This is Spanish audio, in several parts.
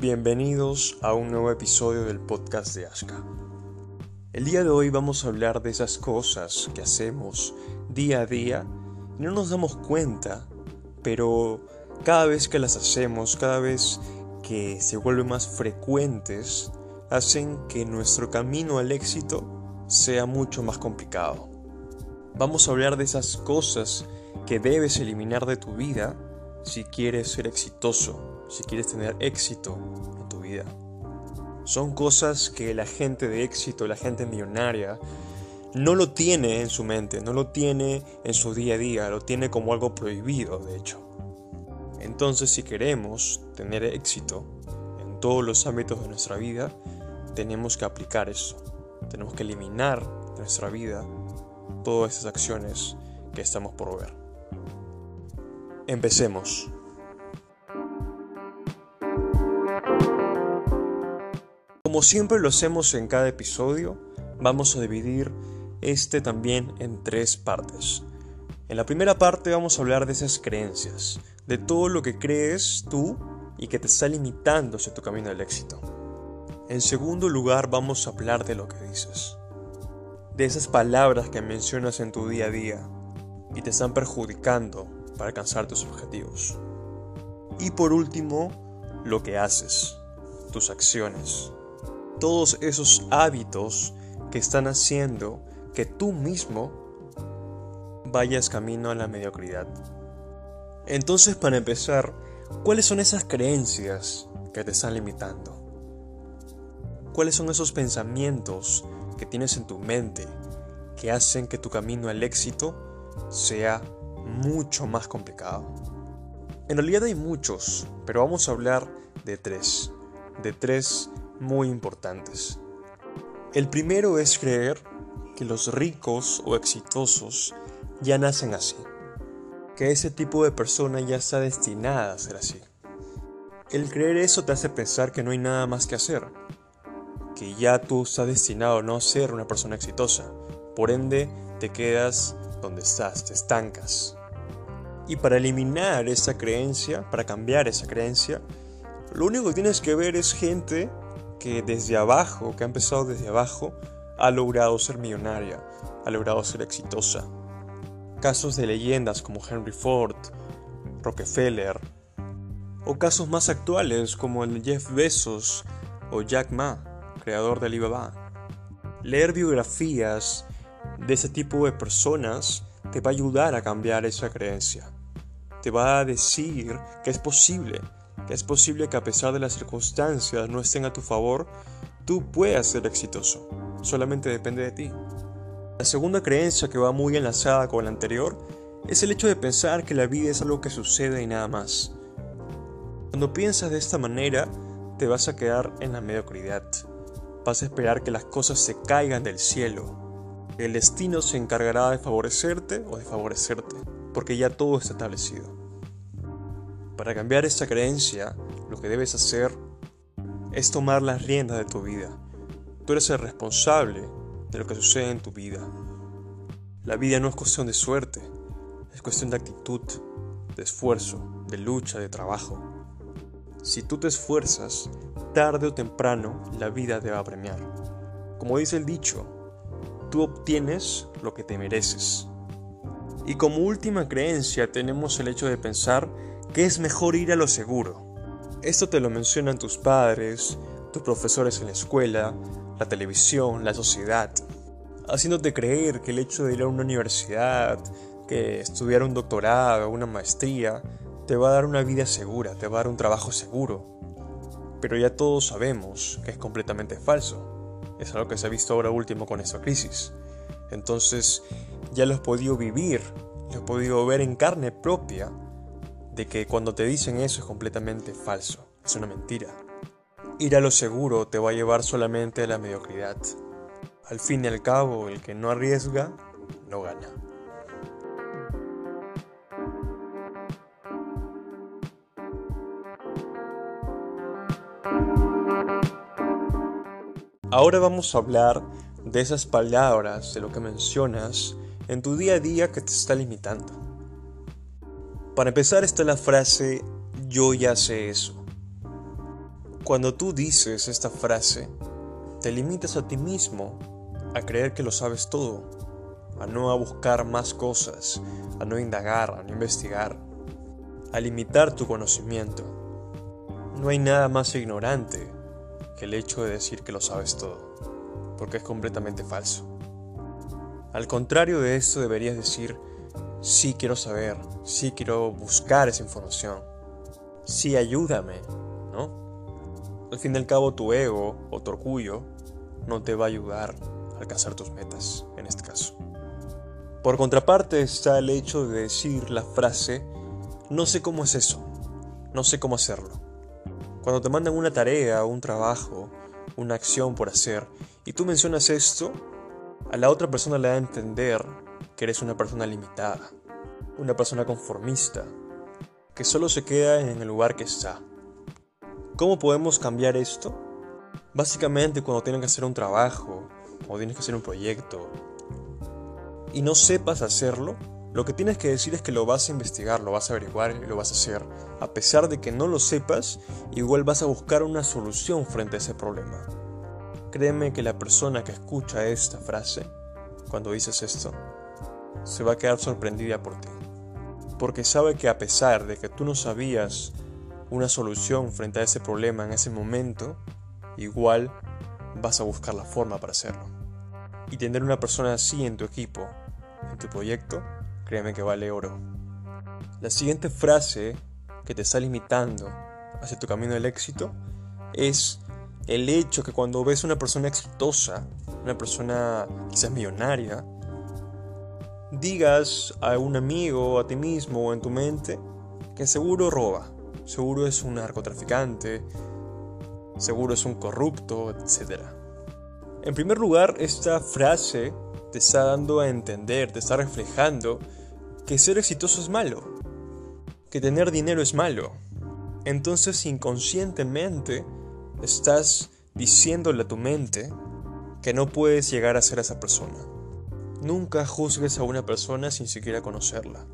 Bienvenidos a un nuevo episodio del podcast de Ashka. El día de hoy vamos a hablar de esas cosas que hacemos día a día y no nos damos cuenta, pero cada vez que las hacemos, cada vez que se vuelven más frecuentes, hacen que nuestro camino al éxito sea mucho más complicado. Vamos a hablar de esas cosas que debes eliminar de tu vida si quieres ser exitoso, si quieres tener éxito en tu vida. Son cosas que la gente de éxito, la gente millonaria, no lo tiene en su mente, no lo tiene en su día a día, lo tiene como algo prohibido, de hecho. Entonces, si queremos tener éxito en todos los ámbitos de nuestra vida, tenemos que aplicar eso. Tenemos que eliminar de nuestra vida todas esas acciones que estamos por ver. Empecemos. Como siempre lo hacemos en cada episodio, vamos a dividir este también en tres partes. En la primera parte vamos a hablar de esas creencias, de todo lo que crees tú y que te está limitando hacia tu camino del éxito. En segundo lugar vamos a hablar de lo que dices, de esas palabras que mencionas en tu día a día y te están perjudicando para alcanzar tus objetivos. Y por último, lo que haces, tus acciones. Todos esos hábitos que están haciendo que tú mismo vayas camino a la mediocridad. Entonces, para empezar, ¿cuáles son esas creencias que te están limitando? ¿Cuáles son esos pensamientos que tienes en tu mente que hacen que tu camino al éxito sea mucho más complicado. En realidad hay muchos, pero vamos a hablar de tres, de tres muy importantes. El primero es creer que los ricos o exitosos ya nacen así, que ese tipo de persona ya está destinada a ser así. El creer eso te hace pensar que no hay nada más que hacer, que ya tú estás destinado no a ser una persona exitosa, por ende te quedas donde estás, te estancas. Y para eliminar esa creencia, para cambiar esa creencia, lo único que tienes que ver es gente que desde abajo, que ha empezado desde abajo, ha logrado ser millonaria, ha logrado ser exitosa. Casos de leyendas como Henry Ford, Rockefeller, o casos más actuales como el Jeff Bezos o Jack Ma, creador de Alibaba. Leer biografías de ese tipo de personas te va a ayudar a cambiar esa creencia. Te va a decir que es posible, es posible que a pesar de las circunstancias no estén a tu favor, tú puedas ser exitoso. Solamente depende de ti. La segunda creencia que va muy enlazada con la anterior es el hecho de pensar que la vida es algo que sucede y nada más. Cuando piensas de esta manera, te vas a quedar en la mediocridad. Vas a esperar que las cosas se caigan del cielo, el destino se encargará de favorecerte o de favorecerte, porque ya todo está establecido. Para cambiar esta creencia, lo que debes hacer es tomar las riendas de tu vida. Tú eres el responsable de lo que sucede en tu vida. La vida no es cuestión de suerte, es cuestión de actitud, de esfuerzo, de lucha, de trabajo. Si tú te esfuerzas, tarde o temprano la vida te va a premiar. Como dice el dicho, tú obtienes lo que te mereces. Y como última creencia tenemos el hecho de pensar que es mejor ir a lo seguro. Esto te lo mencionan tus padres, tus profesores en la escuela, la televisión, la sociedad, haciéndote creer que el hecho de ir a una universidad, que estudiar un doctorado, una maestría, te va a dar una vida segura, te va a dar un trabajo seguro. Pero ya todos sabemos que es completamente falso. Es algo que se ha visto ahora último con esta crisis. Entonces ya lo has podido vivir, lo has podido ver en carne propia de que cuando te dicen eso es completamente falso, es una mentira. Ir a lo seguro te va a llevar solamente a la mediocridad. Al fin y al cabo, el que no arriesga, no gana. Ahora vamos a hablar de esas palabras, de lo que mencionas en tu día a día que te está limitando. Para empezar está la frase yo ya sé eso. Cuando tú dices esta frase, te limitas a ti mismo a creer que lo sabes todo, a no a buscar más cosas, a no indagar, a no investigar, a limitar tu conocimiento. No hay nada más ignorante que el hecho de decir que lo sabes todo, porque es completamente falso. Al contrario de esto deberías decir, sí quiero saber, sí quiero buscar esa información, sí ayúdame, ¿no? Al fin y al cabo tu ego o tu orgullo no te va a ayudar a alcanzar tus metas, en este caso. Por contraparte está el hecho de decir la frase, no sé cómo es eso, no sé cómo hacerlo. Cuando te mandan una tarea, un trabajo, una acción por hacer, y tú mencionas esto, a la otra persona le da a entender que eres una persona limitada, una persona conformista, que solo se queda en el lugar que está. ¿Cómo podemos cambiar esto? Básicamente cuando tienes que hacer un trabajo, o tienes que hacer un proyecto, y no sepas hacerlo, lo que tienes que decir es que lo vas a investigar, lo vas a averiguar y lo vas a hacer. A pesar de que no lo sepas, igual vas a buscar una solución frente a ese problema. Créeme que la persona que escucha esta frase, cuando dices esto, se va a quedar sorprendida por ti. Porque sabe que a pesar de que tú no sabías una solución frente a ese problema en ese momento, igual vas a buscar la forma para hacerlo. Y tener una persona así en tu equipo, en tu proyecto, créeme que vale oro. La siguiente frase que te está limitando hacia tu camino del éxito es el hecho que cuando ves una persona exitosa, una persona quizás millonaria, digas a un amigo, a ti mismo o en tu mente que seguro roba, seguro es un narcotraficante, seguro es un corrupto, etc. En primer lugar, esta frase te está dando a entender, te está reflejando que ser exitoso es malo, que tener dinero es malo. Entonces inconscientemente estás diciéndole a tu mente que no puedes llegar a ser esa persona. Nunca juzgues a una persona sin siquiera conocerla.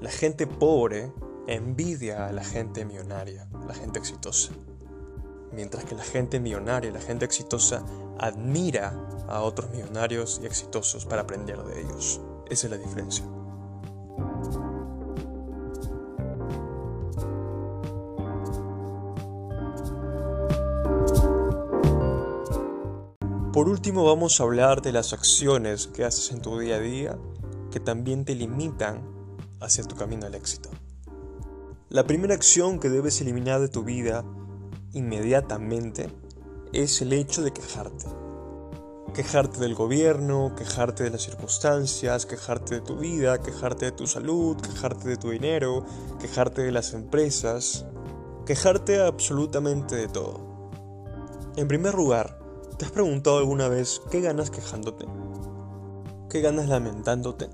La gente pobre envidia a la gente millonaria, la gente exitosa. Mientras que la gente millonaria, la gente exitosa, admira a otros millonarios y exitosos para aprender de ellos. Esa es la diferencia. Por último vamos a hablar de las acciones que haces en tu día a día que también te limitan hacia tu camino al éxito. La primera acción que debes eliminar de tu vida inmediatamente es el hecho de quejarte. Quejarte del gobierno, quejarte de las circunstancias, quejarte de tu vida, quejarte de tu salud, quejarte de tu dinero, quejarte de las empresas, quejarte absolutamente de todo. En primer lugar, ¿Te has preguntado alguna vez qué ganas quejándote? ¿Qué ganas lamentándote?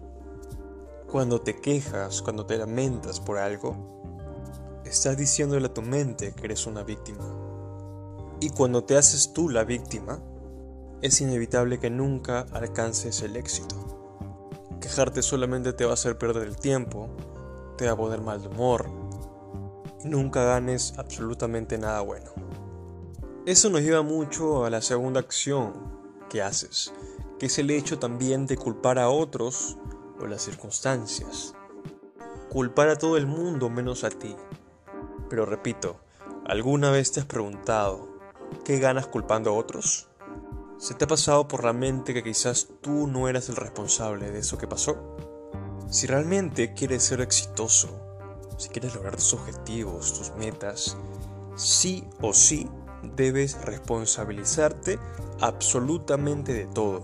Cuando te quejas, cuando te lamentas por algo, estás diciéndole a tu mente que eres una víctima. Y cuando te haces tú la víctima, es inevitable que nunca alcances el éxito. Quejarte solamente te va a hacer perder el tiempo, te va a poner mal de humor, y nunca ganes absolutamente nada bueno. Eso nos lleva mucho a la segunda acción que haces, que es el hecho también de culpar a otros o las circunstancias. Culpar a todo el mundo menos a ti. Pero repito, ¿alguna vez te has preguntado qué ganas culpando a otros? ¿Se te ha pasado por la mente que quizás tú no eras el responsable de eso que pasó? Si realmente quieres ser exitoso, si quieres lograr tus objetivos, tus metas, sí o sí debes responsabilizarte absolutamente de todo.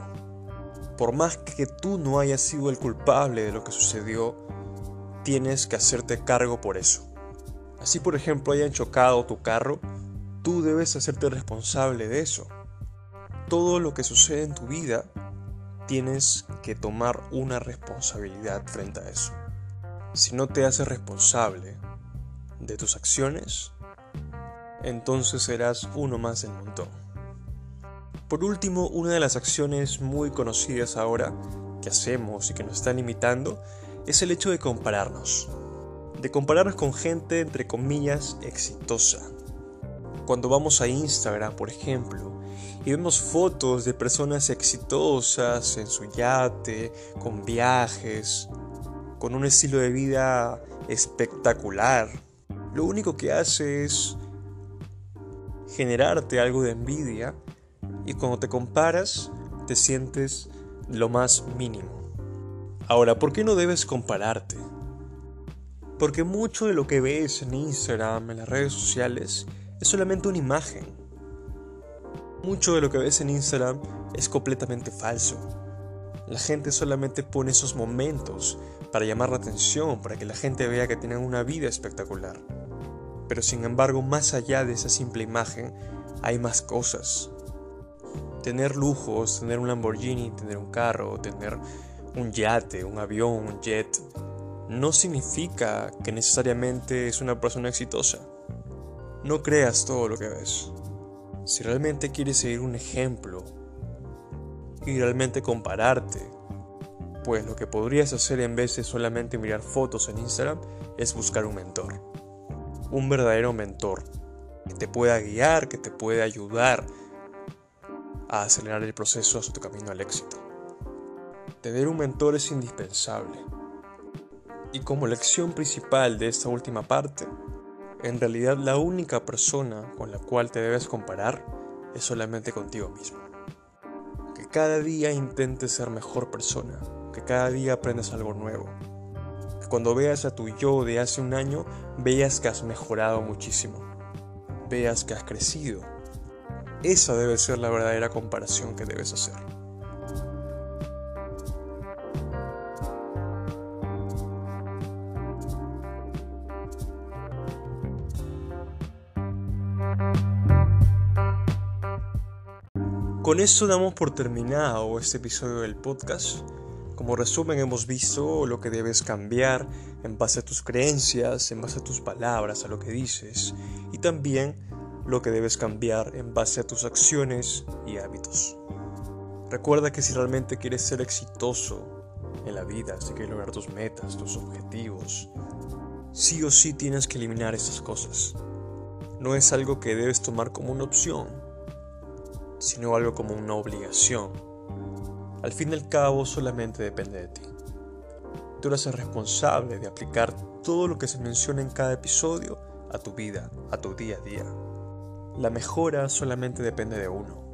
Por más que tú no hayas sido el culpable de lo que sucedió, tienes que hacerte cargo por eso. Así por ejemplo hayan chocado tu carro, tú debes hacerte responsable de eso. Todo lo que sucede en tu vida, tienes que tomar una responsabilidad frente a eso. Si no te haces responsable de tus acciones, entonces serás uno más del montón. Por último, una de las acciones muy conocidas ahora que hacemos y que nos están limitando es el hecho de compararnos. De compararnos con gente, entre comillas, exitosa. cuando vamos a Instagram, por ejemplo, y vemos fotos de personas exitosas en su yate, con viajes, con un estilo de vida espectacular, lo único que hace es generarte algo de envidia y cuando te comparas te sientes lo más mínimo. Ahora, ¿por qué no debes compararte? Porque mucho de lo que ves en Instagram, en las redes sociales, es solamente una imagen. Mucho de lo que ves en Instagram es completamente falso. La gente solamente pone esos momentos para llamar la atención, para que la gente vea que tienen una vida espectacular. Pero sin embargo, más allá de esa simple imagen, hay más cosas. Tener lujos, tener un Lamborghini, tener un carro, tener un yate, un avión, un jet, no significa que necesariamente es una persona exitosa. No creas todo lo que ves. Si realmente quieres seguir un ejemplo y realmente compararte, pues lo que podrías hacer en vez de solamente mirar fotos en Instagram es buscar un mentor un verdadero mentor que te pueda guiar, que te pueda ayudar a acelerar el proceso hacia tu camino al éxito. Tener un mentor es indispensable. Y como lección principal de esta última parte, en realidad la única persona con la cual te debes comparar es solamente contigo mismo. Que cada día intentes ser mejor persona, que cada día aprendas algo nuevo, cuando veas a tu yo de hace un año, veas que has mejorado muchísimo, veas que has crecido. Esa debe ser la verdadera comparación que debes hacer. Con eso damos por terminado este episodio del podcast. Como resumen hemos visto lo que debes cambiar en base a tus creencias, en base a tus palabras, a lo que dices y también lo que debes cambiar en base a tus acciones y hábitos. Recuerda que si realmente quieres ser exitoso en la vida, si quieres lograr tus metas, tus objetivos, sí o sí tienes que eliminar esas cosas. No es algo que debes tomar como una opción, sino algo como una obligación al fin y al cabo solamente depende de ti. Tú eres el responsable de aplicar todo lo que se menciona en cada episodio a tu vida, a tu día a día. La mejora solamente depende de uno.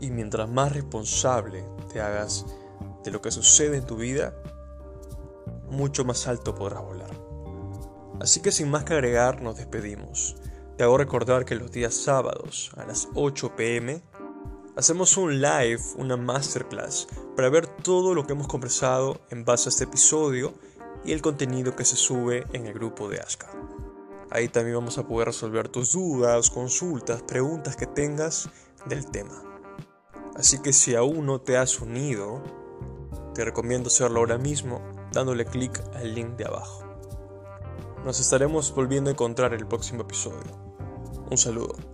Y mientras más responsable te hagas de lo que sucede en tu vida, mucho más alto podrás volar. Así que sin más que agregar, nos despedimos. Te hago recordar que los días sábados a las 8 pm Hacemos un live, una masterclass, para ver todo lo que hemos conversado en base a este episodio y el contenido que se sube en el grupo de Aska. Ahí también vamos a poder resolver tus dudas, consultas, preguntas que tengas del tema. Así que si aún no te has unido, te recomiendo hacerlo ahora mismo dándole clic al link de abajo. Nos estaremos volviendo a encontrar en el próximo episodio. Un saludo.